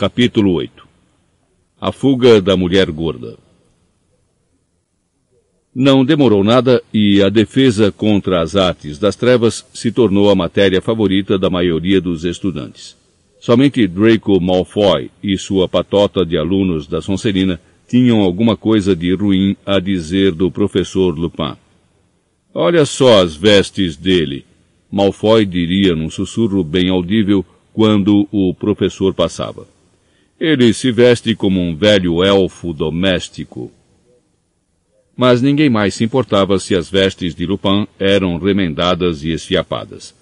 Capítulo 8 A fuga da mulher gorda Não demorou nada e a defesa contra as artes das trevas se tornou a matéria favorita da maioria dos estudantes. Somente Draco Malfoy e sua patota de alunos da Sonserina tinham alguma coisa de ruim a dizer do professor Lupin. Olha só as vestes dele, Malfoy diria num sussurro bem audível quando o professor passava. Ele se veste como um velho elfo doméstico. Mas ninguém mais se importava se as vestes de Lupin eram remendadas e esfiapadas.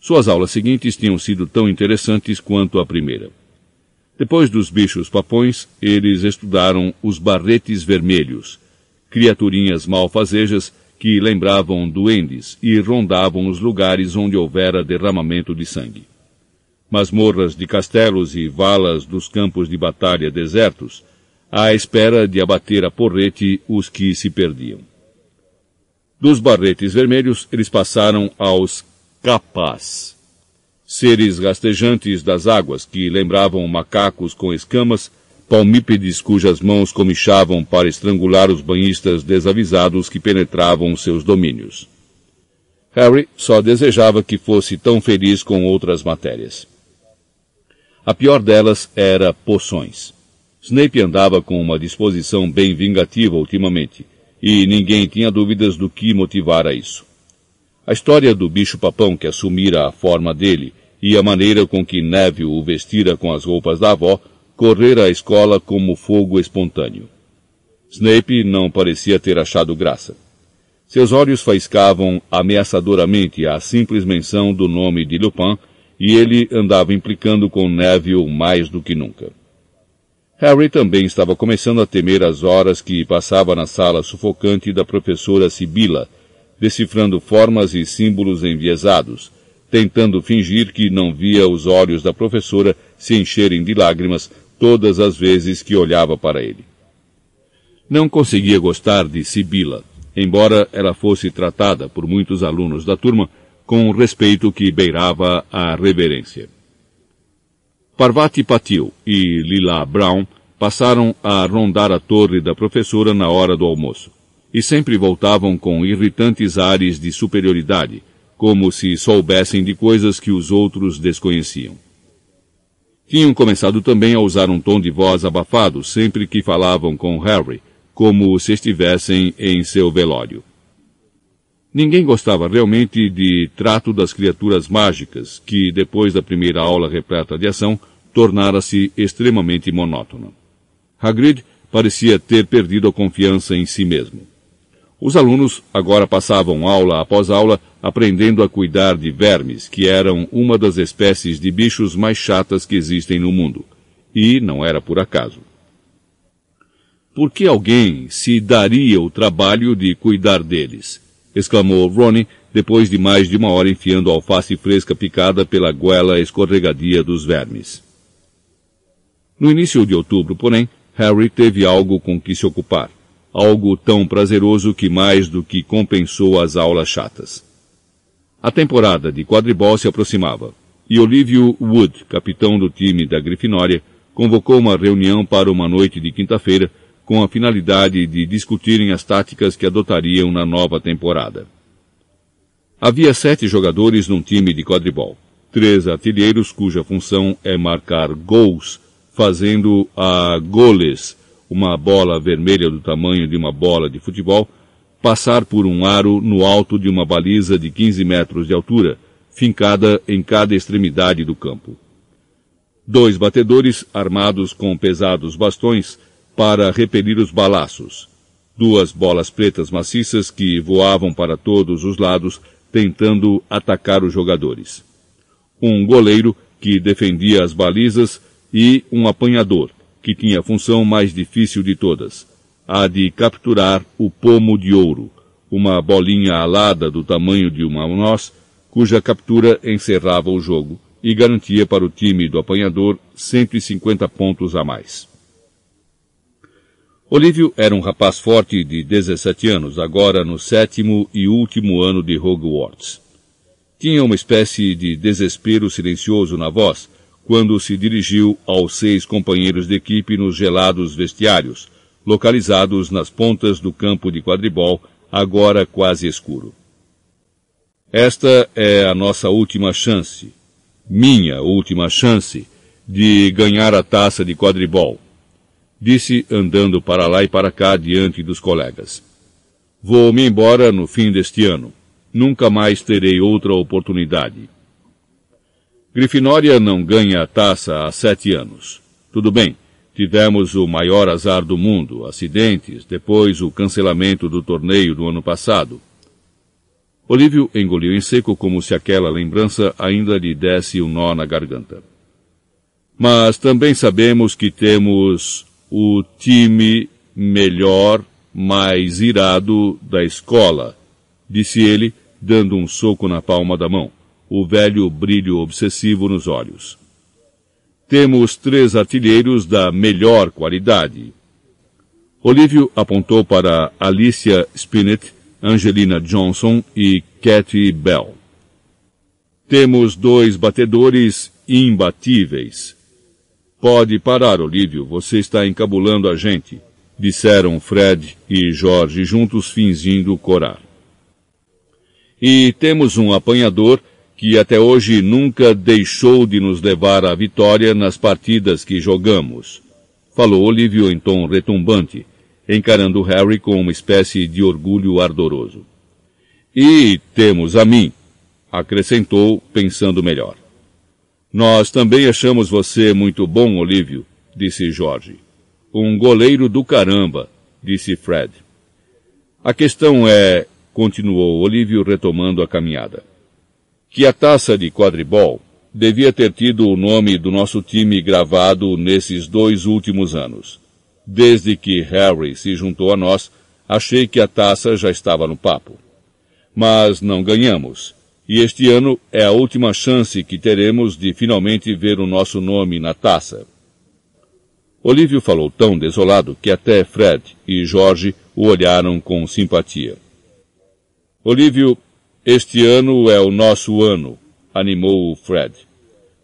Suas aulas seguintes tinham sido tão interessantes quanto a primeira. Depois dos bichos papões, eles estudaram os barretes vermelhos, criaturinhas malfazejas que lembravam duendes e rondavam os lugares onde houvera derramamento de sangue masmorras de castelos e valas dos campos de batalha desertos, à espera de abater a porrete os que se perdiam. Dos barretes vermelhos, eles passaram aos capás, seres rastejantes das águas que lembravam macacos com escamas, palmípedes cujas mãos comichavam para estrangular os banhistas desavisados que penetravam seus domínios. Harry só desejava que fosse tão feliz com outras matérias. A pior delas era poções. Snape andava com uma disposição bem vingativa ultimamente, e ninguém tinha dúvidas do que motivara isso. A história do bicho-papão que assumira a forma dele e a maneira com que Neville o vestira com as roupas da avó correra à escola como fogo espontâneo. Snape não parecia ter achado graça. Seus olhos faiscavam ameaçadoramente à simples menção do nome de Lupin e ele andava implicando com Neville mais do que nunca. Harry também estava começando a temer as horas que passava na sala sufocante da professora Sibila, decifrando formas e símbolos enviesados, tentando fingir que não via os olhos da professora se encherem de lágrimas todas as vezes que olhava para ele. Não conseguia gostar de Sibila, embora ela fosse tratada por muitos alunos da turma com um respeito que beirava a reverência. Parvati Patil e Lila Brown passaram a rondar a torre da professora na hora do almoço, e sempre voltavam com irritantes ares de superioridade, como se soubessem de coisas que os outros desconheciam. Tinham começado também a usar um tom de voz abafado sempre que falavam com Harry, como se estivessem em seu velório. Ninguém gostava realmente de trato das criaturas mágicas, que, depois da primeira aula repleta de ação, tornara-se extremamente monótona. Hagrid parecia ter perdido a confiança em si mesmo. Os alunos agora passavam aula após aula aprendendo a cuidar de vermes, que eram uma das espécies de bichos mais chatas que existem no mundo. E não era por acaso. Por que alguém se daria o trabalho de cuidar deles? Exclamou Ronnie, depois de mais de uma hora enfiando alface fresca picada pela goela escorregadia dos vermes. No início de outubro, porém, Harry teve algo com que se ocupar. Algo tão prazeroso que mais do que compensou as aulas chatas. A temporada de quadribol se aproximava, e Olívio Wood, capitão do time da Grifinória, convocou uma reunião para uma noite de quinta-feira com a finalidade de discutirem as táticas que adotariam na nova temporada. Havia sete jogadores num time de quadribol, três artilheiros cuja função é marcar gols, fazendo a goles, uma bola vermelha do tamanho de uma bola de futebol, passar por um aro no alto de uma baliza de 15 metros de altura, fincada em cada extremidade do campo. Dois batedores, armados com pesados bastões, para repelir os balaços. Duas bolas pretas maciças que voavam para todos os lados, tentando atacar os jogadores. Um goleiro que defendia as balizas e um apanhador, que tinha a função mais difícil de todas, a de capturar o pomo de ouro, uma bolinha alada do tamanho de uma noz, cuja captura encerrava o jogo e garantia para o time do apanhador 150 pontos a mais. Olívio era um rapaz forte de 17 anos, agora no sétimo e último ano de Hogwarts. Tinha uma espécie de desespero silencioso na voz, quando se dirigiu aos seis companheiros de equipe nos gelados vestiários, localizados nas pontas do campo de quadribol, agora quase escuro. Esta é a nossa última chance, minha última chance, de ganhar a taça de quadribol, disse andando para lá e para cá diante dos colegas. Vou-me embora no fim deste ano. Nunca mais terei outra oportunidade. Grifinória não ganha a taça há sete anos. Tudo bem, tivemos o maior azar do mundo, acidentes, depois o cancelamento do torneio do ano passado. Olívio engoliu em seco como se aquela lembrança ainda lhe desse um nó na garganta. Mas também sabemos que temos o time melhor, mais irado da escola, disse ele, dando um soco na palma da mão o velho brilho obsessivo nos olhos. Temos três artilheiros da melhor qualidade. Olívio apontou para Alicia Spinett, Angelina Johnson e Cathy Bell. Temos dois batedores imbatíveis. Pode parar, Olívio, você está encabulando a gente, disseram Fred e Jorge juntos fingindo corar. E temos um apanhador que até hoje nunca deixou de nos levar à vitória nas partidas que jogamos. Falou Olívio em tom retumbante, encarando Harry com uma espécie de orgulho ardoroso. E temos a mim, acrescentou, pensando melhor. Nós também achamos você muito bom, Olívio, disse Jorge. Um goleiro do caramba, disse Fred. A questão é, continuou Olívio retomando a caminhada que a taça de quadribol devia ter tido o nome do nosso time gravado nesses dois últimos anos. Desde que Harry se juntou a nós, achei que a taça já estava no papo. Mas não ganhamos, e este ano é a última chance que teremos de finalmente ver o nosso nome na taça. Olívio falou tão desolado que até Fred e Jorge o olharam com simpatia. Olívio este ano é o nosso ano, animou Fred.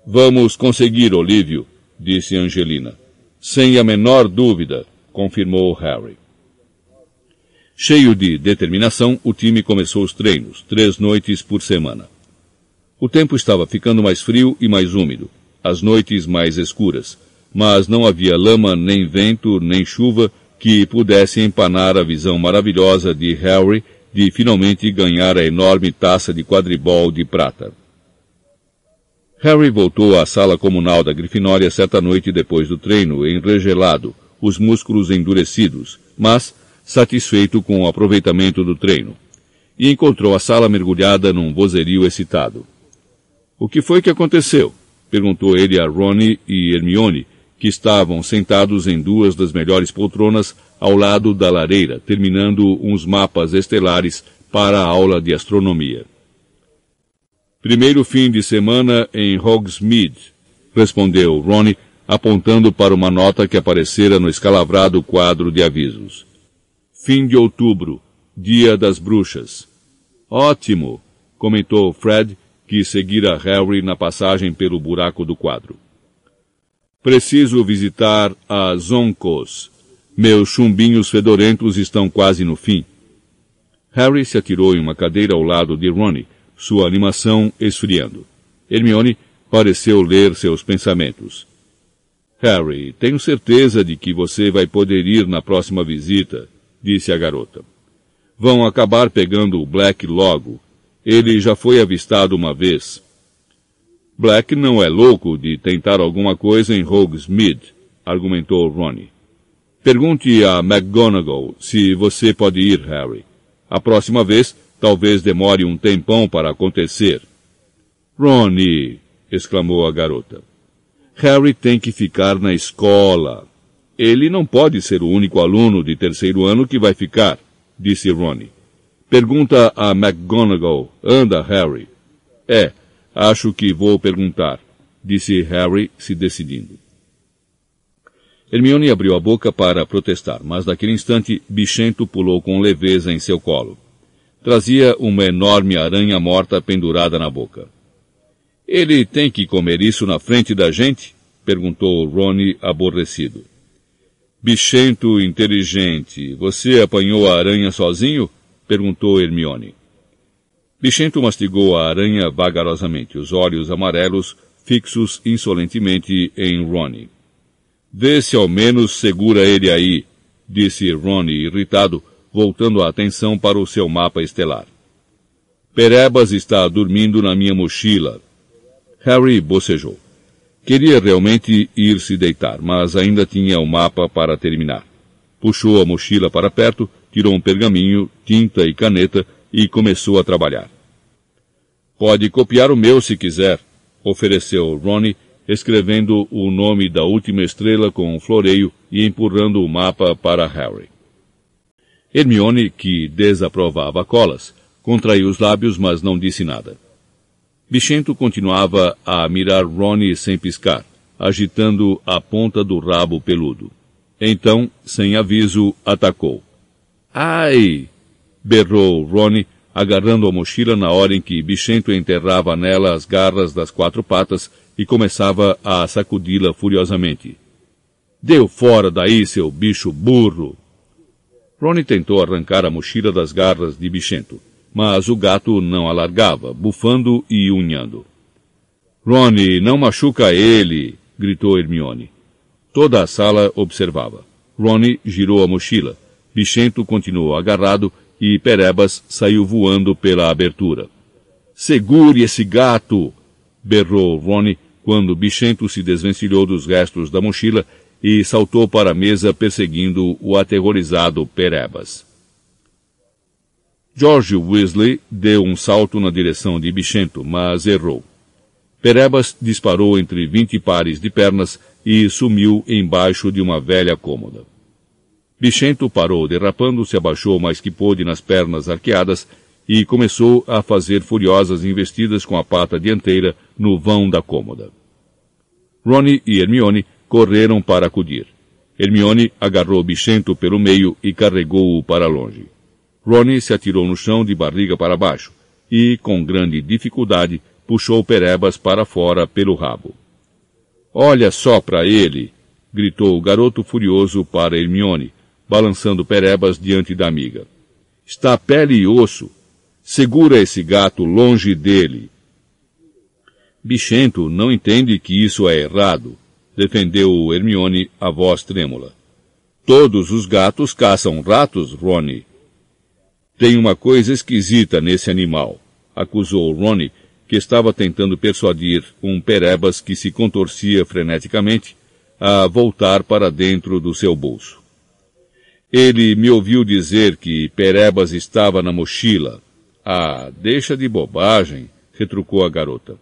Vamos conseguir, Olívio, disse Angelina. Sem a menor dúvida, confirmou Harry. Cheio de determinação, o time começou os treinos, três noites por semana. O tempo estava ficando mais frio e mais úmido, as noites mais escuras, mas não havia lama, nem vento, nem chuva que pudesse empanar a visão maravilhosa de Harry de finalmente ganhar a enorme taça de quadribol de prata. Harry voltou à sala comunal da Grifinória certa noite depois do treino, enregelado, os músculos endurecidos, mas satisfeito com o aproveitamento do treino, e encontrou a sala mergulhada num vozerio excitado. O que foi que aconteceu? perguntou ele a Ronnie e Hermione, que estavam sentados em duas das melhores poltronas ao lado da lareira, terminando uns mapas estelares para a aula de astronomia. Primeiro fim de semana em Hogsmeade, respondeu Ronnie, apontando para uma nota que aparecera no escalavrado quadro de avisos. Fim de outubro, dia das bruxas. Ótimo, comentou Fred, que seguira Harry na passagem pelo buraco do quadro. Preciso visitar a Zonkos. Meus chumbinhos fedorentos estão quase no fim. Harry se atirou em uma cadeira ao lado de Ronnie, sua animação esfriando. Hermione pareceu ler seus pensamentos. Harry, tenho certeza de que você vai poder ir na próxima visita, disse a garota. Vão acabar pegando o Black logo. Ele já foi avistado uma vez. Black não é louco de tentar alguma coisa em Hogsmeade, argumentou Ronnie. Pergunte a McGonagall se você pode ir, Harry. A próxima vez, talvez demore um tempão para acontecer. Ronnie, exclamou a garota. Harry tem que ficar na escola. Ele não pode ser o único aluno de terceiro ano que vai ficar, disse Ronnie. Pergunta a McGonagall. Anda, Harry. É, Acho que vou perguntar, disse Harry, se decidindo. Hermione abriu a boca para protestar, mas naquele instante Bichento pulou com leveza em seu colo. Trazia uma enorme aranha morta pendurada na boca. Ele tem que comer isso na frente da gente? perguntou Ronnie aborrecido. Bichento inteligente, você apanhou a aranha sozinho? perguntou Hermione. Bichento mastigou a aranha vagarosamente, os olhos amarelos fixos insolentemente em Ronnie. Vê se ao menos segura ele aí, disse Ronnie irritado, voltando a atenção para o seu mapa estelar. Perebas está dormindo na minha mochila. Harry bocejou. Queria realmente ir se deitar, mas ainda tinha o mapa para terminar. Puxou a mochila para perto, tirou um pergaminho, tinta e caneta e começou a trabalhar. Pode copiar o meu se quiser, ofereceu Ronnie, escrevendo o nome da última estrela com um floreio e empurrando o mapa para Harry. Hermione, que desaprovava colas, contraiu os lábios, mas não disse nada. Bichento continuava a mirar Ronnie sem piscar, agitando a ponta do rabo peludo. Então, sem aviso, atacou. Ai! berrou Ronnie, agarrando a mochila na hora em que Bichento enterrava nela as garras das quatro patas e começava a sacudi-la furiosamente. Deu fora daí, seu bicho burro! Ronnie tentou arrancar a mochila das garras de Bichento, mas o gato não alargava, bufando e unhando. Ronnie, não machuca ele! gritou Hermione. Toda a sala observava. Ronnie girou a mochila. Bichento continuou agarrado e Perebas saiu voando pela abertura. Segure esse gato! berrou Ronnie quando Bichento se desvencilhou dos restos da mochila e saltou para a mesa perseguindo o aterrorizado Perebas. George Weasley deu um salto na direção de Bichento, mas errou. Perebas disparou entre vinte pares de pernas e sumiu embaixo de uma velha cômoda. Bichento parou derrapando, se abaixou mais que pôde nas pernas arqueadas e começou a fazer furiosas investidas com a pata dianteira no vão da cômoda. Ronnie e Hermione correram para acudir. Hermione agarrou Bichento pelo meio e carregou-o para longe. Ronnie se atirou no chão de barriga para baixo e, com grande dificuldade, puxou Perebas para fora pelo rabo. Olha só para ele! gritou o garoto furioso para Hermione, balançando Perebas diante da amiga. Está pele e osso. Segura esse gato longe dele. Bichento não entende que isso é errado, defendeu Hermione a voz trêmula. Todos os gatos caçam ratos, Rony. Tem uma coisa esquisita nesse animal, acusou Ronnie, que estava tentando persuadir um Perebas que se contorcia freneticamente a voltar para dentro do seu bolso. Ele me ouviu dizer que Perebas estava na mochila. Ah, deixa de bobagem, retrucou a garota.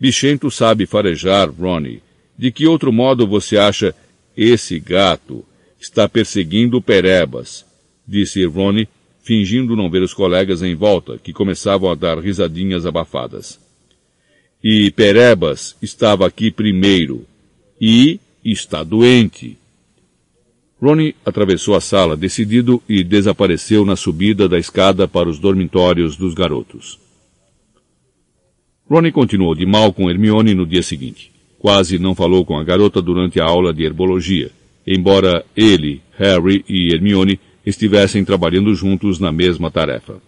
Bichento sabe farejar, Ronnie. De que outro modo você acha esse gato está perseguindo Perebas? Disse Ronnie, fingindo não ver os colegas em volta, que começavam a dar risadinhas abafadas. E Perebas estava aqui primeiro. E está doente. Ronnie atravessou a sala decidido e desapareceu na subida da escada para os dormitórios dos garotos. Ronnie continuou de mal com Hermione no dia seguinte. Quase não falou com a garota durante a aula de herbologia, embora ele, Harry e Hermione estivessem trabalhando juntos na mesma tarefa.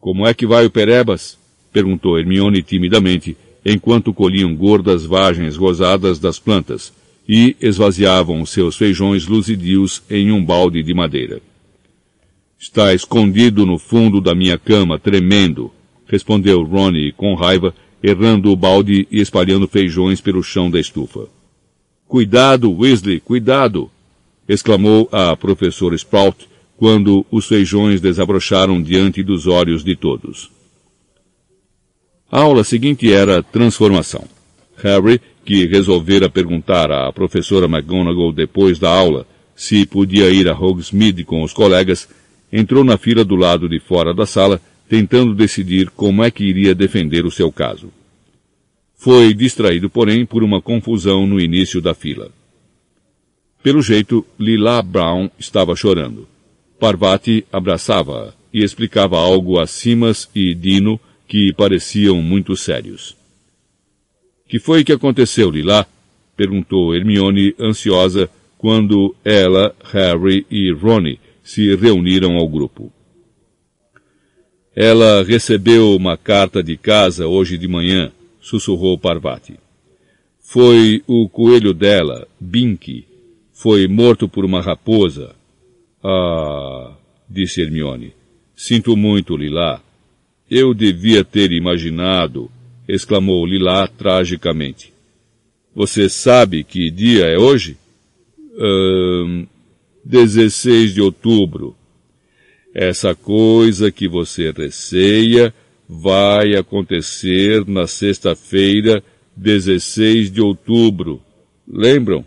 Como é que vai o Perebas? perguntou Hermione timidamente, enquanto colhiam gordas vagens rosadas das plantas, e esvaziavam seus feijões luzidios em um balde de madeira. Está escondido no fundo da minha cama, tremendo, respondeu Ronnie com raiva, errando o balde e espalhando feijões pelo chão da estufa. Cuidado, Weasley, cuidado! Exclamou a professora Sprout quando os feijões desabrocharam diante dos olhos de todos. A aula seguinte era transformação. Harry que resolvera perguntar à professora McGonagall depois da aula se podia ir a Hogsmeade com os colegas, entrou na fila do lado de fora da sala, tentando decidir como é que iria defender o seu caso. Foi distraído, porém, por uma confusão no início da fila. Pelo jeito, Lila Brown estava chorando. Parvati abraçava-a e explicava algo a Simas e Dino que pareciam muito sérios. Que foi que aconteceu, Lila? perguntou Hermione ansiosa quando ela, Harry e Ronnie se reuniram ao grupo. Ela recebeu uma carta de casa hoje de manhã, sussurrou Parvati. Foi o coelho dela, Binky. Foi morto por uma raposa. Ah, disse Hermione. Sinto muito, Lilá. Eu devia ter imaginado, exclamou Lilá tragicamente. Você sabe que dia é hoje? Um, 16 de outubro. Essa coisa que você receia vai acontecer na sexta-feira, 16 de outubro. Lembram?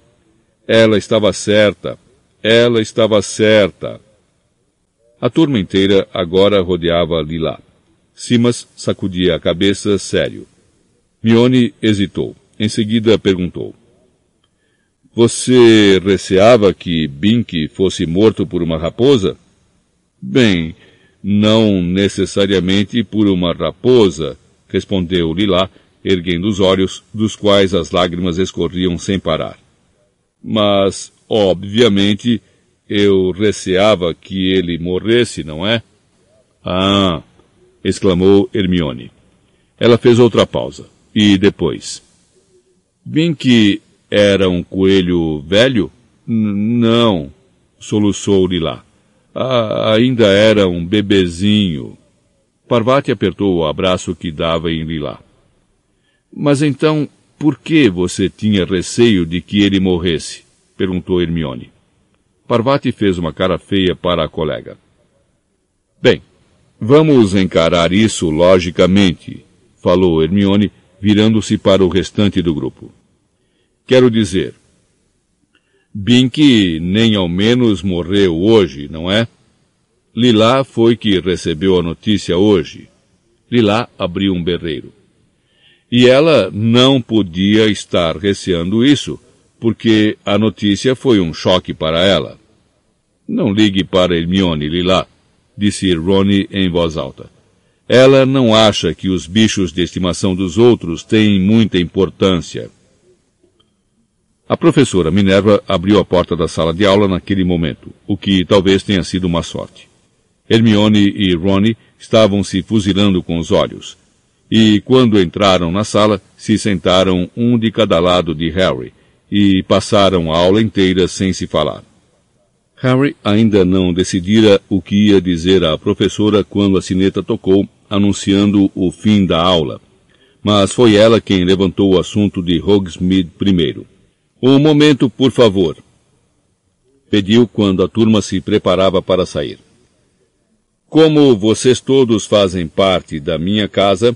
Ela estava certa. Ela estava certa. A turma inteira agora rodeava Lila. Simas sacudia a cabeça sério. Mione hesitou. Em seguida perguntou. Você receava que Bink fosse morto por uma raposa? Bem, não necessariamente por uma raposa, respondeu Lilá, erguendo os olhos, dos quais as lágrimas escorriam sem parar. Mas, obviamente, eu receava que ele morresse, não é? Ah! exclamou Hermione. Ela fez outra pausa. E depois? Bem que era um coelho velho? N não, soluçou Lilá. Ah, ainda era um bebezinho. Parvati apertou o abraço que dava em Lilá. Mas então, por que você tinha receio de que ele morresse? perguntou Hermione. Parvati fez uma cara feia para a colega. Bem, vamos encarar isso logicamente, falou Hermione, virando-se para o restante do grupo. Quero dizer, Bink nem ao menos morreu hoje, não é? Lilá foi que recebeu a notícia hoje. Lilá abriu um berreiro. E ela não podia estar receando isso, porque a notícia foi um choque para ela. Não ligue para Hermione, Lilá, disse Ronnie em voz alta. Ela não acha que os bichos de estimação dos outros têm muita importância. A professora Minerva abriu a porta da sala de aula naquele momento, o que talvez tenha sido uma sorte. Hermione e Ronnie estavam se fuzilando com os olhos, e quando entraram na sala, se sentaram um de cada lado de Harry, e passaram a aula inteira sem se falar. Harry ainda não decidira o que ia dizer à professora quando a sineta tocou, anunciando o fim da aula. Mas foi ela quem levantou o assunto de Hogsmeade primeiro. Um momento, por favor. Pediu quando a turma se preparava para sair. Como vocês todos fazem parte da minha casa,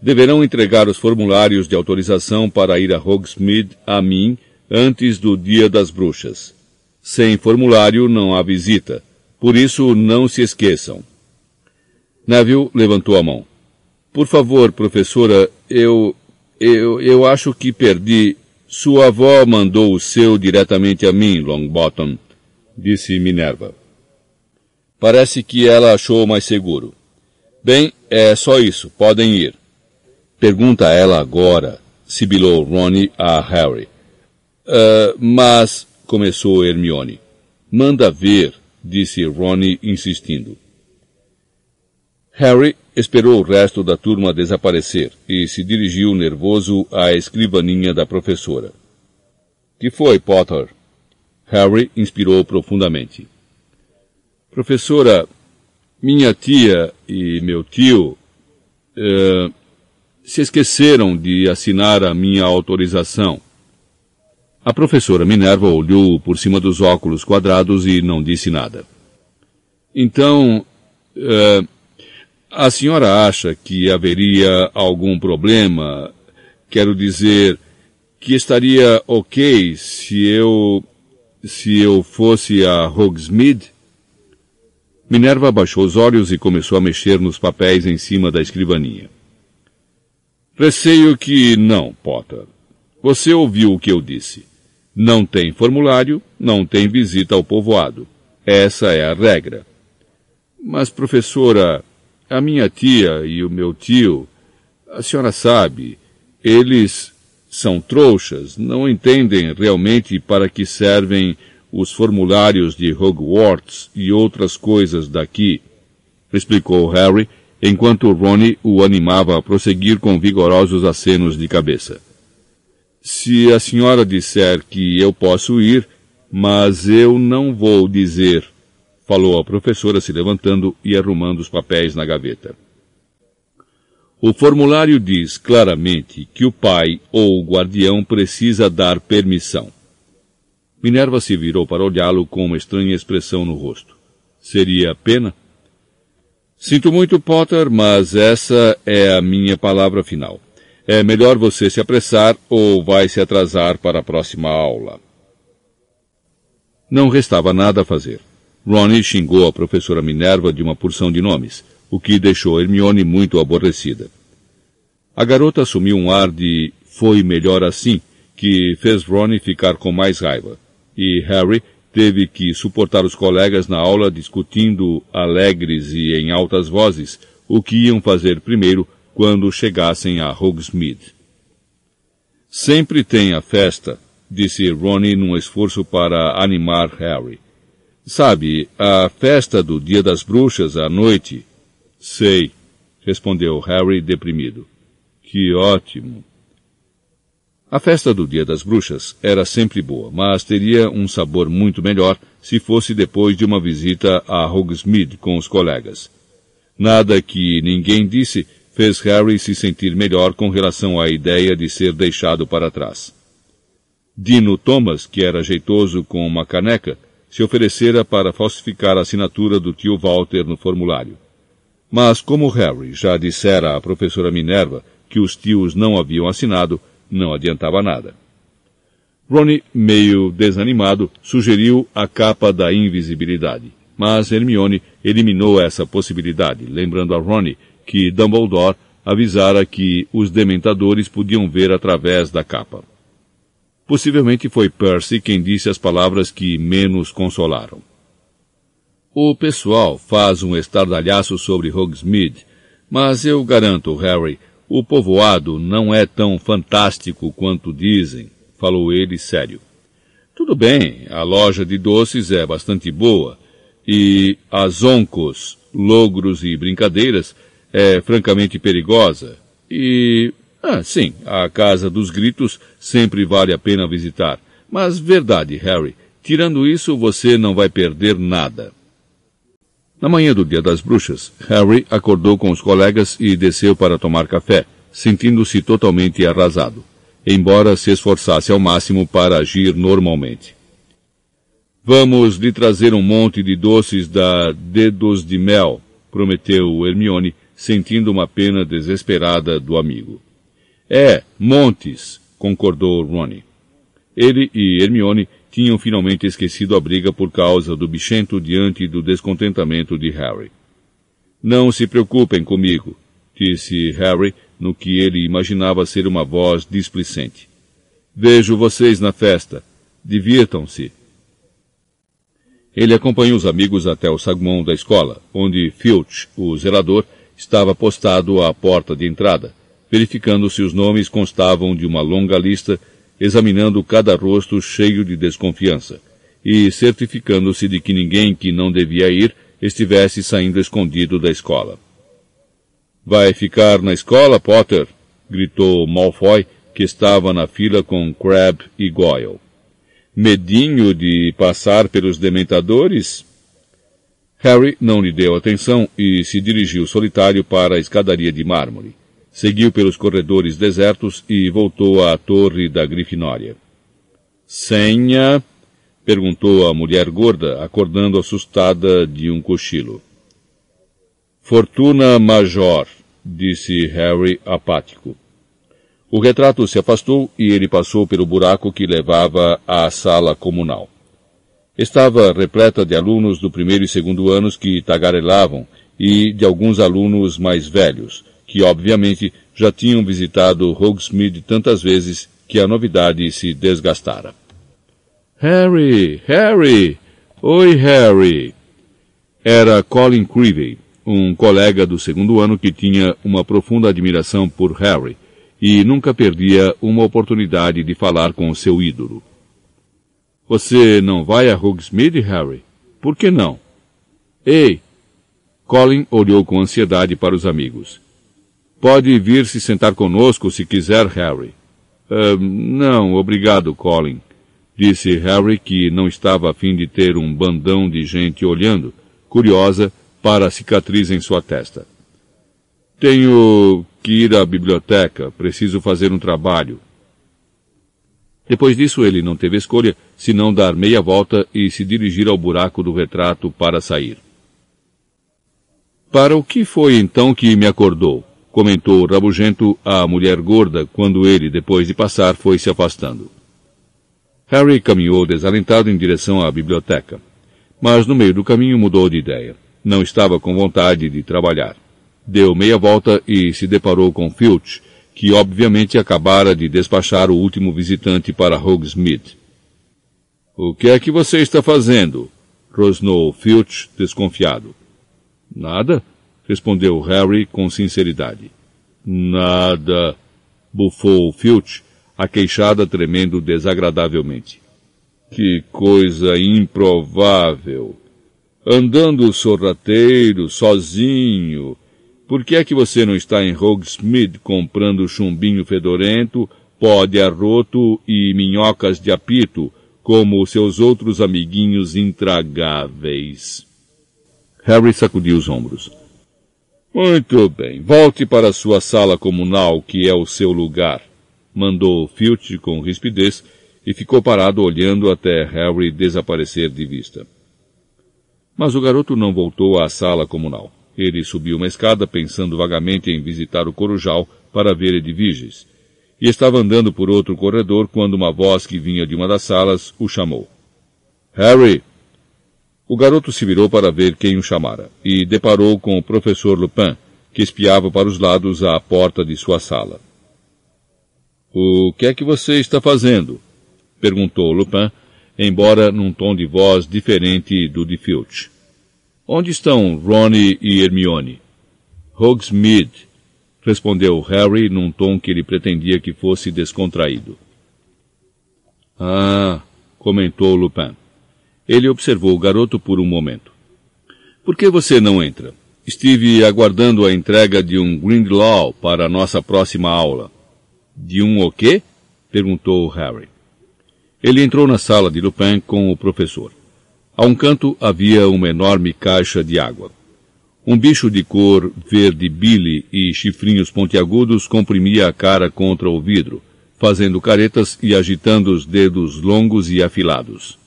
deverão entregar os formulários de autorização para ir a Hogsmeade a mim antes do Dia das Bruxas. Sem formulário não há visita, por isso não se esqueçam. Neville levantou a mão. Por favor, professora, eu, eu, eu acho que perdi sua avó mandou o seu diretamente a mim, Longbottom, disse Minerva. Parece que ela achou mais seguro. Bem, é só isso, podem ir. Pergunta ela agora, sibilou Ronnie a Harry. Uh, mas, começou Hermione. Manda ver, disse Ronnie insistindo. Harry esperou o resto da turma desaparecer e se dirigiu nervoso à escrivaninha da professora. Que foi, Potter? Harry inspirou profundamente. Professora, minha tia e meu tio uh, se esqueceram de assinar a minha autorização. A professora Minerva olhou por cima dos óculos quadrados e não disse nada. Então, uh, a senhora acha que haveria algum problema? Quero dizer, que estaria ok se eu, se eu fosse a Hogsmeade? Minerva baixou os olhos e começou a mexer nos papéis em cima da escrivaninha. Receio que não, Potter. Você ouviu o que eu disse. Não tem formulário, não tem visita ao povoado. Essa é a regra. Mas, professora, a minha tia e o meu tio, a senhora sabe, eles, são trouxas, não entendem realmente para que servem os formulários de Hogwarts e outras coisas daqui, explicou Harry, enquanto Ronnie o animava a prosseguir com vigorosos acenos de cabeça. Se a senhora disser que eu posso ir, mas eu não vou dizer, falou a professora se levantando e arrumando os papéis na gaveta. O formulário diz claramente que o pai ou o guardião precisa dar permissão. Minerva se virou para olhá-lo com uma estranha expressão no rosto. Seria pena? Sinto muito, Potter, mas essa é a minha palavra final. É melhor você se apressar ou vai se atrasar para a próxima aula. Não restava nada a fazer. Ronnie xingou a professora Minerva de uma porção de nomes, o que deixou Hermione muito aborrecida. A garota assumiu um ar de foi melhor assim, que fez Ronnie ficar com mais raiva, e Harry teve que suportar os colegas na aula discutindo alegres e em altas vozes o que iam fazer primeiro quando chegassem a Hogsmeade. Sempre tem a festa, disse Ronnie num esforço para animar Harry. Sabe, a festa do Dia das Bruxas à noite. Sei, respondeu Harry deprimido. Que ótimo. A festa do Dia das Bruxas era sempre boa, mas teria um sabor muito melhor se fosse depois de uma visita a Hogsmeade com os colegas. Nada que ninguém disse fez Harry se sentir melhor com relação à ideia de ser deixado para trás. Dino Thomas, que era jeitoso com uma caneca, se oferecera para falsificar a assinatura do tio Walter no formulário. Mas como Harry já dissera à professora Minerva que os tios não haviam assinado, não adiantava nada. Ronnie, meio desanimado, sugeriu a capa da invisibilidade. Mas Hermione eliminou essa possibilidade, lembrando a Ronnie que Dumbledore avisara que os dementadores podiam ver através da capa. Possivelmente foi Percy quem disse as palavras que menos consolaram. O pessoal faz um estardalhaço sobre Hogsmeade, mas eu garanto, Harry, o povoado não é tão fantástico quanto dizem, falou ele sério. Tudo bem, a loja de doces é bastante boa, e as oncos, logros e brincadeiras é francamente perigosa, e... Ah, sim, a Casa dos Gritos sempre vale a pena visitar. Mas verdade, Harry, tirando isso você não vai perder nada. Na manhã do Dia das Bruxas, Harry acordou com os colegas e desceu para tomar café, sentindo-se totalmente arrasado, embora se esforçasse ao máximo para agir normalmente. Vamos lhe trazer um monte de doces da Dedos de Mel, prometeu Hermione, sentindo uma pena desesperada do amigo. É, montes, concordou Ronnie. Ele e Hermione tinham finalmente esquecido a briga por causa do bichento diante do descontentamento de Harry. Não se preocupem comigo, disse Harry no que ele imaginava ser uma voz displicente. Vejo vocês na festa. Divirtam-se. Ele acompanhou os amigos até o saguão da escola, onde Filch, o zelador, estava postado à porta de entrada, verificando se os nomes constavam de uma longa lista examinando cada rosto cheio de desconfiança e certificando-se de que ninguém que não devia ir estivesse saindo escondido da escola. Vai ficar na escola, Potter? gritou Malfoy, que estava na fila com Crabbe e Goyle. Medinho de passar pelos dementadores? Harry não lhe deu atenção e se dirigiu solitário para a escadaria de mármore seguiu pelos corredores desertos e voltou à torre da Grifinória. Senha? perguntou a mulher gorda, acordando assustada de um cochilo. Fortuna Major, disse Harry apático. O retrato se afastou e ele passou pelo buraco que levava à sala comunal. Estava repleta de alunos do primeiro e segundo anos que tagarelavam e de alguns alunos mais velhos, que obviamente já tinham visitado Hogsmeade tantas vezes que a novidade se desgastara. Harry! Harry! Oi, Harry! Era Colin Creevey, um colega do segundo ano que tinha uma profunda admiração por Harry e nunca perdia uma oportunidade de falar com seu ídolo. Você não vai a Hogsmeade, Harry? Por que não? Ei! Colin olhou com ansiedade para os amigos. Pode vir se sentar conosco se quiser, Harry. Uh, não, obrigado, Colin, disse Harry, que não estava a fim de ter um bandão de gente olhando, curiosa, para a cicatriz em sua testa. Tenho que ir à biblioteca, preciso fazer um trabalho. Depois disso, ele não teve escolha senão dar meia volta e se dirigir ao buraco do retrato para sair. Para o que foi então que me acordou? Comentou rabugento à mulher gorda quando ele, depois de passar, foi se afastando. Harry caminhou desalentado em direção à biblioteca. Mas no meio do caminho mudou de ideia. Não estava com vontade de trabalhar. Deu meia volta e se deparou com Filch, que obviamente acabara de despachar o último visitante para Hogsmeade. O que é que você está fazendo? rosnou Filch, desconfiado. Nada, respondeu Harry com sinceridade. Nada, bufou Filch, a queixada tremendo desagradavelmente. Que coisa improvável! Andando sorrateiro, sozinho. Por que é que você não está em Hogsmeade comprando chumbinho fedorento, pó de arroto e minhocas de apito, como seus outros amiguinhos intragáveis? Harry sacudiu os ombros. Muito bem, volte para a sua sala comunal, que é o seu lugar, mandou Filch com rispidez e ficou parado olhando até Harry desaparecer de vista. Mas o garoto não voltou à sala comunal. Ele subiu uma escada pensando vagamente em visitar o corujal para ver Edviges, e estava andando por outro corredor quando uma voz que vinha de uma das salas o chamou. Harry! O garoto se virou para ver quem o chamara e deparou com o professor Lupin, que espiava para os lados à porta de sua sala. O que é que você está fazendo? perguntou Lupin, embora num tom de voz diferente do de Filch. Onde estão Ronnie e Hermione? Hogsmeade, respondeu Harry num tom que ele pretendia que fosse descontraído. Ah, comentou Lupin. Ele observou o garoto por um momento. Por que você não entra? Estive aguardando a entrega de um Grindlaw para a nossa próxima aula. De um o quê? perguntou Harry. Ele entrou na sala de Lupin com o professor. A um canto havia uma enorme caixa de água. Um bicho de cor verde bile e chifrinhos pontiagudos comprimia a cara contra o vidro, fazendo caretas e agitando os dedos longos e afilados.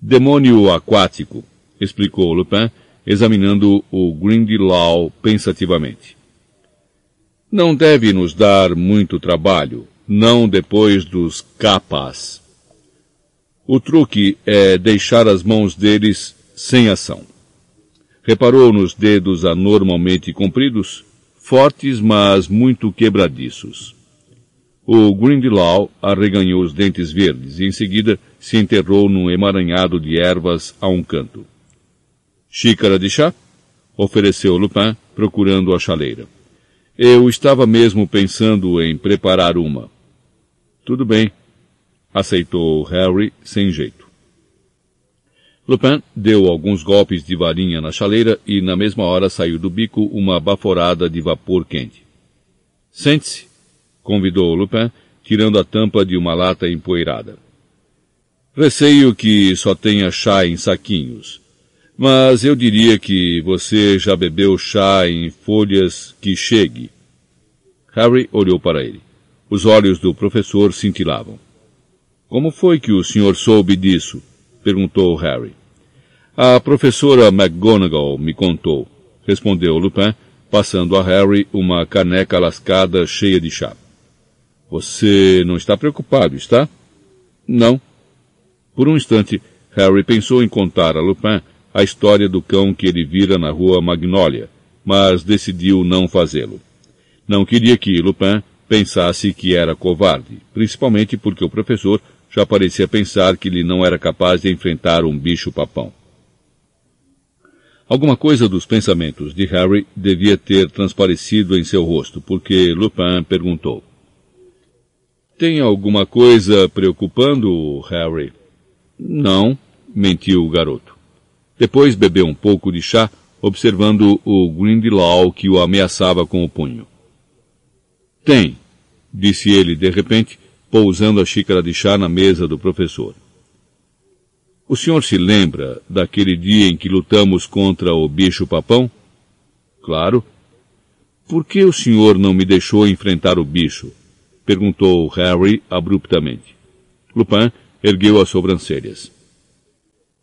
Demônio aquático, explicou Lupin, examinando o Grindelow pensativamente. Não deve nos dar muito trabalho, não depois dos capas. O truque é deixar as mãos deles sem ação. Reparou nos dedos anormalmente compridos, fortes mas muito quebradiços. O Grindelow arreganhou os dentes verdes e em seguida se enterrou num emaranhado de ervas a um canto. Xícara de chá? ofereceu Lupin, procurando a chaleira. Eu estava mesmo pensando em preparar uma. Tudo bem, aceitou Harry sem jeito. Lupin deu alguns golpes de varinha na chaleira e na mesma hora saiu do bico uma baforada de vapor quente. Sente-se, convidou Lupin, tirando a tampa de uma lata empoeirada. Receio que só tenha chá em saquinhos, mas eu diria que você já bebeu chá em folhas que chegue. Harry olhou para ele. Os olhos do professor cintilavam. Como foi que o senhor soube disso? perguntou Harry. A professora McGonagall me contou, respondeu Lupin, passando a Harry uma caneca lascada cheia de chá. Você não está preocupado, está? Não. Por um instante, Harry pensou em contar a Lupin a história do cão que ele vira na rua Magnolia, mas decidiu não fazê-lo. Não queria que Lupin pensasse que era covarde, principalmente porque o professor já parecia pensar que ele não era capaz de enfrentar um bicho-papão. Alguma coisa dos pensamentos de Harry devia ter transparecido em seu rosto, porque Lupin perguntou. Tem alguma coisa preocupando, Harry? Não, mentiu o garoto. Depois bebeu um pouco de chá, observando o Grindelow que o ameaçava com o punho. Tem, disse ele de repente, pousando a xícara de chá na mesa do professor. O senhor se lembra daquele dia em que lutamos contra o bicho-papão? Claro. Por que o senhor não me deixou enfrentar o bicho? Perguntou Harry abruptamente. Lupin ergueu as sobrancelhas.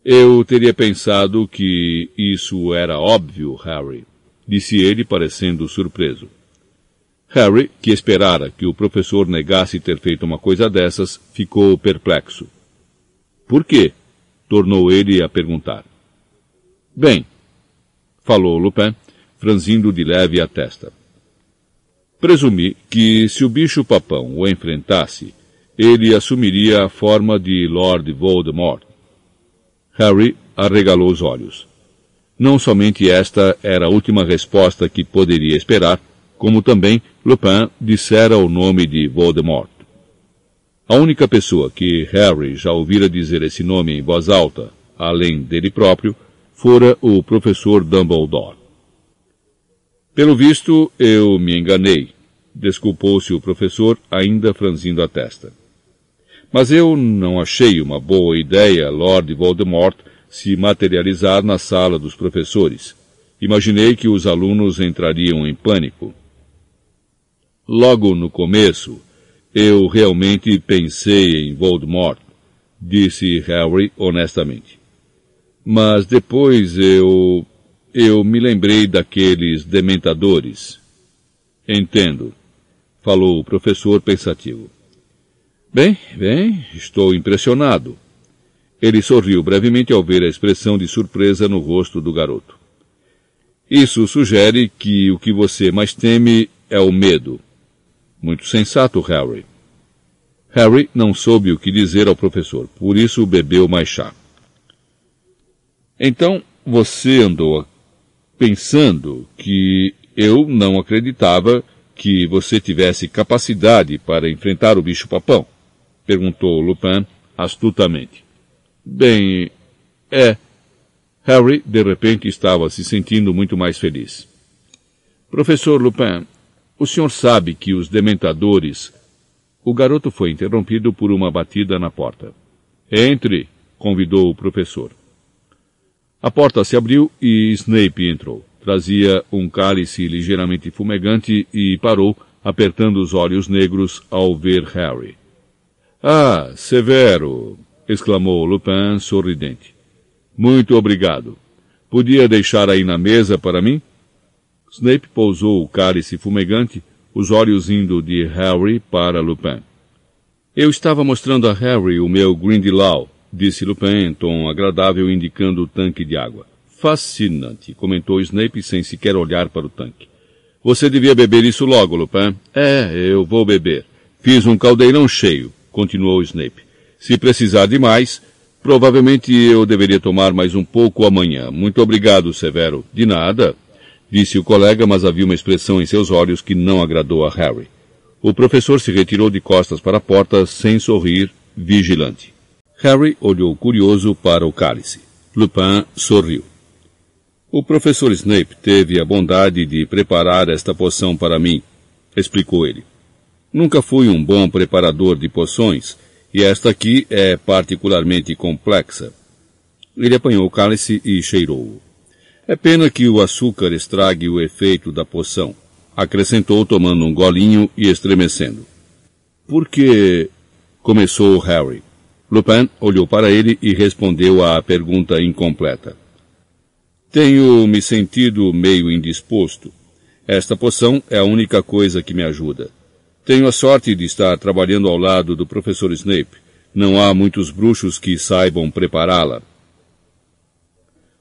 Eu teria pensado que isso era óbvio, Harry, disse ele, parecendo surpreso. Harry, que esperara que o professor negasse ter feito uma coisa dessas, ficou perplexo. Por quê? tornou ele a perguntar. Bem, falou Lupin, franzindo de leve a testa. Presumi que se o bicho-papão o enfrentasse, ele assumiria a forma de Lord Voldemort. Harry arregalou os olhos. Não somente esta era a última resposta que poderia esperar, como também Lupin dissera o nome de Voldemort. A única pessoa que Harry já ouvira dizer esse nome em voz alta, além dele próprio, fora o professor Dumbledore. Pelo visto, eu me enganei, desculpou-se o professor, ainda franzindo a testa. Mas eu não achei uma boa ideia Lord Voldemort se materializar na sala dos professores. Imaginei que os alunos entrariam em pânico. Logo no começo, eu realmente pensei em Voldemort, disse Harry honestamente. Mas depois eu. Eu me lembrei daqueles dementadores. Entendo, falou o professor pensativo. Bem, bem, estou impressionado. Ele sorriu brevemente ao ver a expressão de surpresa no rosto do garoto. Isso sugere que o que você mais teme é o medo. Muito sensato, Harry. Harry não soube o que dizer ao professor, por isso bebeu mais chá. Então, você andou pensando que eu não acreditava que você tivesse capacidade para enfrentar o bicho-papão? Perguntou Lupin astutamente. Bem, é. Harry, de repente, estava se sentindo muito mais feliz. Professor Lupin, o senhor sabe que os dementadores. O garoto foi interrompido por uma batida na porta. Entre, convidou o professor. A porta se abriu e Snape entrou. Trazia um cálice ligeiramente fumegante e parou, apertando os olhos negros ao ver Harry. Ah, Severo! exclamou Lupin sorridente. Muito obrigado. Podia deixar aí na mesa para mim? Snape pousou o cálice fumegante, os olhos indo de Harry para Lupin. Eu estava mostrando a Harry o meu Grindelow, disse Lupin em tom agradável, indicando o tanque de água. Fascinante, comentou Snape sem sequer olhar para o tanque. Você devia beber isso logo, Lupin. É, eu vou beber. Fiz um caldeirão cheio, continuou Snape. Se precisar de mais, provavelmente eu deveria tomar mais um pouco amanhã. Muito obrigado, Severo. De nada disse o colega, mas havia uma expressão em seus olhos que não agradou a Harry. O professor se retirou de costas para a porta, sem sorrir, vigilante. Harry olhou curioso para o cálice. Lupin sorriu. O professor Snape teve a bondade de preparar esta poção para mim, explicou ele. Nunca fui um bom preparador de poções, e esta aqui é particularmente complexa. Ele apanhou o cálice e cheirou-o. É pena que o açúcar estrague o efeito da poção, acrescentou tomando um golinho e estremecendo. Por que? começou Harry. Lupin olhou para ele e respondeu à pergunta incompleta. Tenho me sentido meio indisposto. Esta poção é a única coisa que me ajuda. Tenho a sorte de estar trabalhando ao lado do professor Snape. Não há muitos bruxos que saibam prepará-la.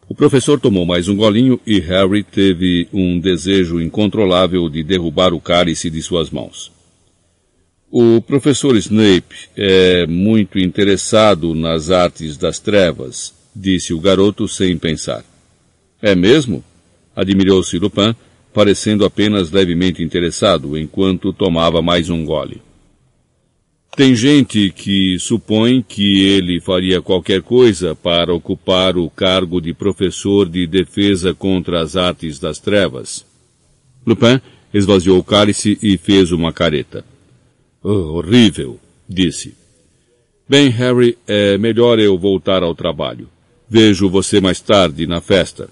O professor tomou mais um golinho e Harry teve um desejo incontrolável de derrubar o cálice de suas mãos. O professor Snape é muito interessado nas artes das trevas, disse o garoto sem pensar. É mesmo? Admirou-se Lupin, parecendo apenas levemente interessado, enquanto tomava mais um gole. Tem gente que supõe que ele faria qualquer coisa para ocupar o cargo de professor de defesa contra as artes das trevas. Lupin esvaziou o cálice e fez uma careta. Oh, horrível, disse. Bem, Harry, é melhor eu voltar ao trabalho. Vejo você mais tarde na festa.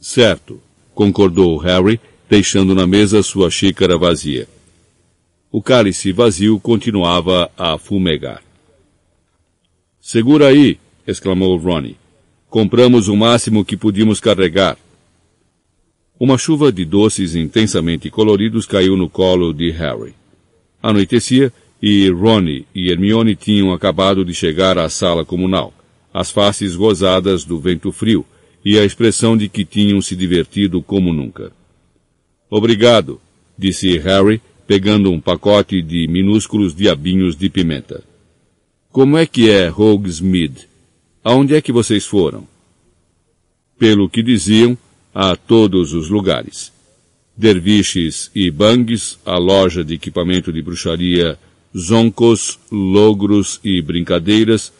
Certo, concordou Harry, deixando na mesa sua xícara vazia. O cálice vazio continuava a fumegar. Segura aí, exclamou Ronnie. Compramos o máximo que podíamos carregar. Uma chuva de doces intensamente coloridos caiu no colo de Harry. Anoitecia e Ronnie e Hermione tinham acabado de chegar à sala comunal, as faces gozadas do vento frio e a expressão de que tinham se divertido como nunca. Obrigado, disse Harry, pegando um pacote de minúsculos diabinhos de pimenta. Como é que é Hogsmeade? Aonde é que vocês foram? Pelo que diziam, a todos os lugares. Derviches e bangues, a loja de equipamento de bruxaria zoncos, logros e brincadeiras,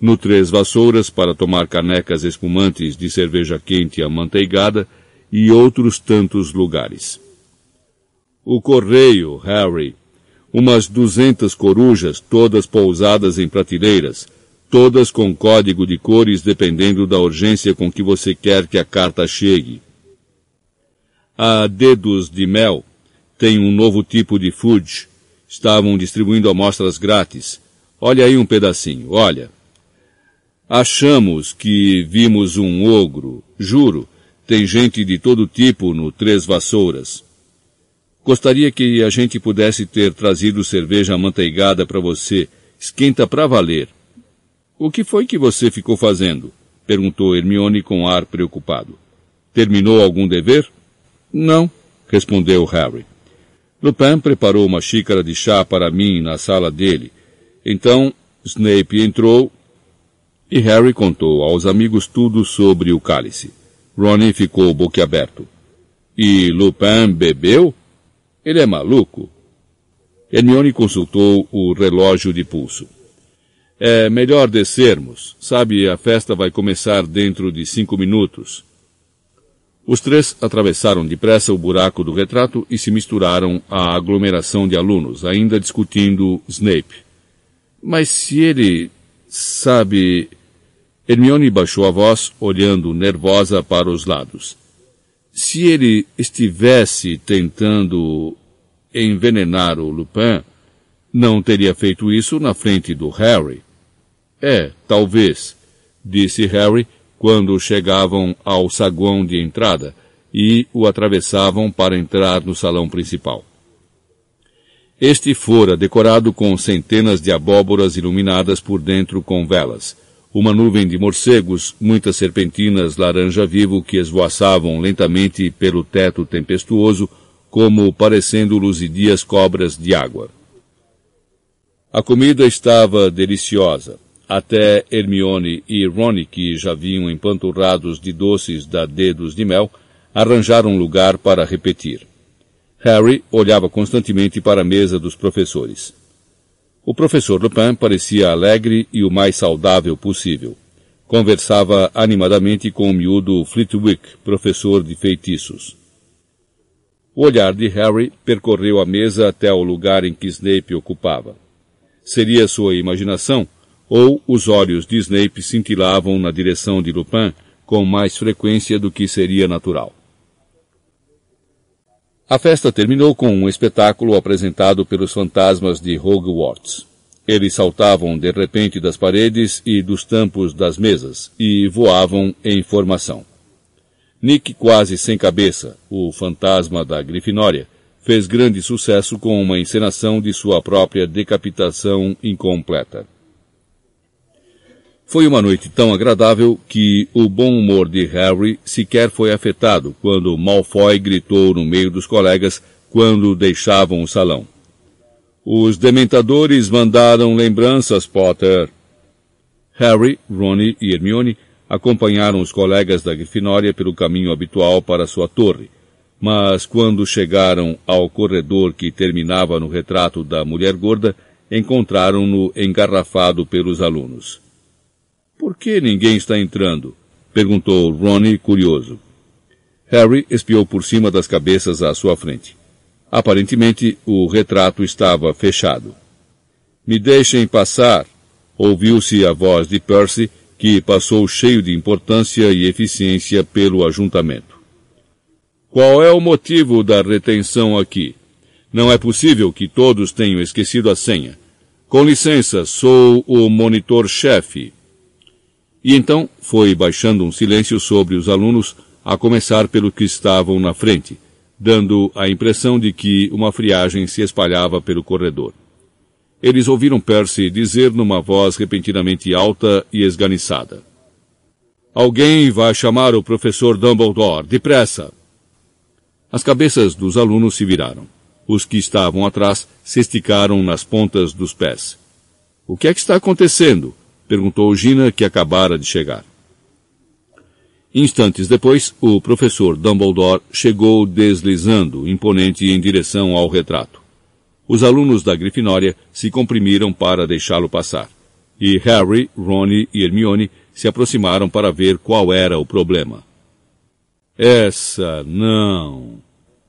no Três Vassouras para tomar canecas espumantes de cerveja quente amanteigada e outros tantos lugares. O correio, Harry. Umas duzentas corujas, todas pousadas em prateleiras, todas com código de cores dependendo da urgência com que você quer que a carta chegue. A Dedos de Mel tem um novo tipo de fudge. Estavam distribuindo amostras grátis. Olha aí um pedacinho, olha. Achamos que vimos um ogro, juro. Tem gente de todo tipo no Três Vassouras. Gostaria que a gente pudesse ter trazido cerveja amanteigada para você. Esquenta para valer. O que foi que você ficou fazendo? Perguntou Hermione com ar preocupado. Terminou algum dever? Não, respondeu Harry. Lupin preparou uma xícara de chá para mim na sala dele. Então Snape entrou e Harry contou aos amigos tudo sobre o cálice. Ronnie ficou boquiaberto. E Lupin bebeu? Ele é maluco? Hermione consultou o relógio de pulso. É melhor descermos. Sabe, a festa vai começar dentro de cinco minutos. Os três atravessaram depressa o buraco do retrato e se misturaram à aglomeração de alunos, ainda discutindo Snape. Mas se ele sabe. Hermione baixou a voz, olhando nervosa para os lados. Se ele estivesse tentando envenenar o Lupin, não teria feito isso na frente do Harry. É, talvez, disse Harry quando chegavam ao saguão de entrada e o atravessavam para entrar no salão principal. Este fora decorado com centenas de abóboras iluminadas por dentro com velas, uma nuvem de morcegos, muitas serpentinas laranja-vivo que esvoaçavam lentamente pelo teto tempestuoso, como parecendo luzidias cobras de água. A comida estava deliciosa. Até Hermione e Ronnie, que já vinham empanturrados de doces da dedos de mel, arranjaram lugar para repetir. Harry olhava constantemente para a mesa dos professores. O professor Lupin parecia alegre e o mais saudável possível. Conversava animadamente com o miúdo Flitwick, professor de feitiços. O olhar de Harry percorreu a mesa até o lugar em que Snape ocupava. Seria sua imaginação, ou os olhos de Snape cintilavam na direção de Lupin com mais frequência do que seria natural. A festa terminou com um espetáculo apresentado pelos fantasmas de Hogwarts. Eles saltavam de repente das paredes e dos tampos das mesas e voavam em formação. Nick quase sem cabeça, o fantasma da Grifinória, fez grande sucesso com uma encenação de sua própria decapitação incompleta. Foi uma noite tão agradável que o bom humor de Harry sequer foi afetado quando Malfoy gritou no meio dos colegas quando deixavam o salão. Os dementadores mandaram lembranças, Potter. Harry, Ron e Hermione acompanharam os colegas da Grifinória pelo caminho habitual para sua torre, mas quando chegaram ao corredor que terminava no retrato da mulher gorda, encontraram-no engarrafado pelos alunos. Por que ninguém está entrando? perguntou Ronnie, curioso. Harry espiou por cima das cabeças à sua frente. Aparentemente, o retrato estava fechado. Me deixem passar, ouviu-se a voz de Percy, que passou cheio de importância e eficiência pelo ajuntamento. Qual é o motivo da retenção aqui? Não é possível que todos tenham esquecido a senha. Com licença, sou o monitor-chefe. E então foi baixando um silêncio sobre os alunos, a começar pelo que estavam na frente, dando a impressão de que uma friagem se espalhava pelo corredor. Eles ouviram Percy dizer numa voz repentinamente alta e esganiçada. Alguém vai chamar o professor Dumbledore, depressa! As cabeças dos alunos se viraram. Os que estavam atrás se esticaram nas pontas dos pés. O que é que está acontecendo? Perguntou Gina, que acabara de chegar. Instantes depois, o professor Dumbledore chegou deslizando, imponente, em direção ao retrato. Os alunos da Grifinória se comprimiram para deixá-lo passar. E Harry, Ron e Hermione se aproximaram para ver qual era o problema. Essa não.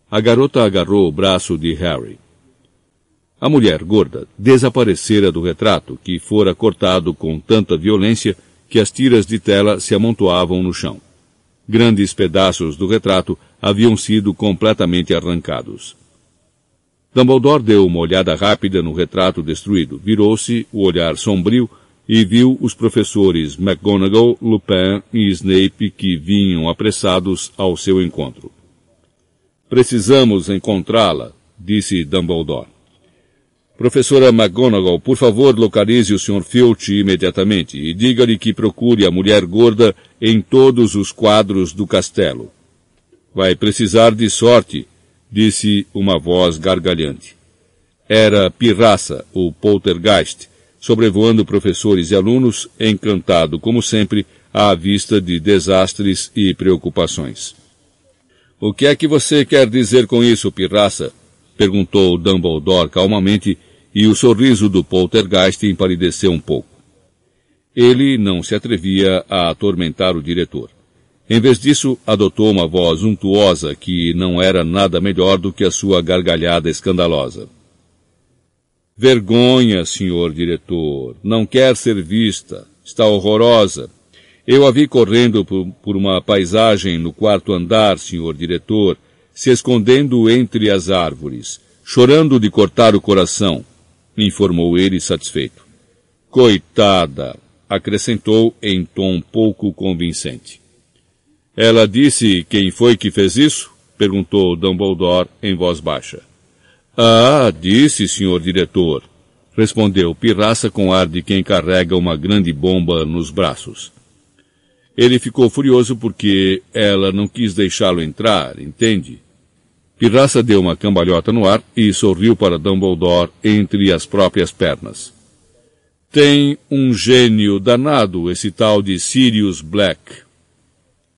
A garota agarrou o braço de Harry. A mulher gorda desaparecera do retrato, que fora cortado com tanta violência que as tiras de tela se amontoavam no chão. Grandes pedaços do retrato haviam sido completamente arrancados. Dumbledore deu uma olhada rápida no retrato destruído, virou-se, o olhar sombrio, e viu os professores McGonagall, Lupin e Snape que vinham apressados ao seu encontro. Precisamos encontrá-la, disse Dumbledore. Professora McGonagall, por favor, localize o Sr. Filch imediatamente e diga-lhe que procure a mulher gorda em todos os quadros do castelo. Vai precisar de sorte, disse uma voz gargalhante. Era Pirraça, o poltergeist, sobrevoando professores e alunos, encantado, como sempre, à vista de desastres e preocupações. O que é que você quer dizer com isso, Pirraça? perguntou Dumbledore calmamente, e o sorriso do poltergeist empalideceu um pouco. Ele não se atrevia a atormentar o diretor. Em vez disso, adotou uma voz untuosa que não era nada melhor do que a sua gargalhada escandalosa. Vergonha, senhor diretor. Não quer ser vista. Está horrorosa. Eu a vi correndo por, uma paisagem no quarto andar, senhor diretor, se escondendo entre as árvores, chorando de cortar o coração informou ele satisfeito. Coitada! acrescentou em tom pouco convincente. Ela disse quem foi que fez isso? perguntou Dumbledore em voz baixa. Ah, disse, senhor diretor, respondeu Pirraça com ar de quem carrega uma grande bomba nos braços. Ele ficou furioso porque ela não quis deixá-lo entrar, entende? Pirraça deu uma cambalhota no ar e sorriu para Dumbledore entre as próprias pernas. Tem um gênio danado esse tal de Sirius Black.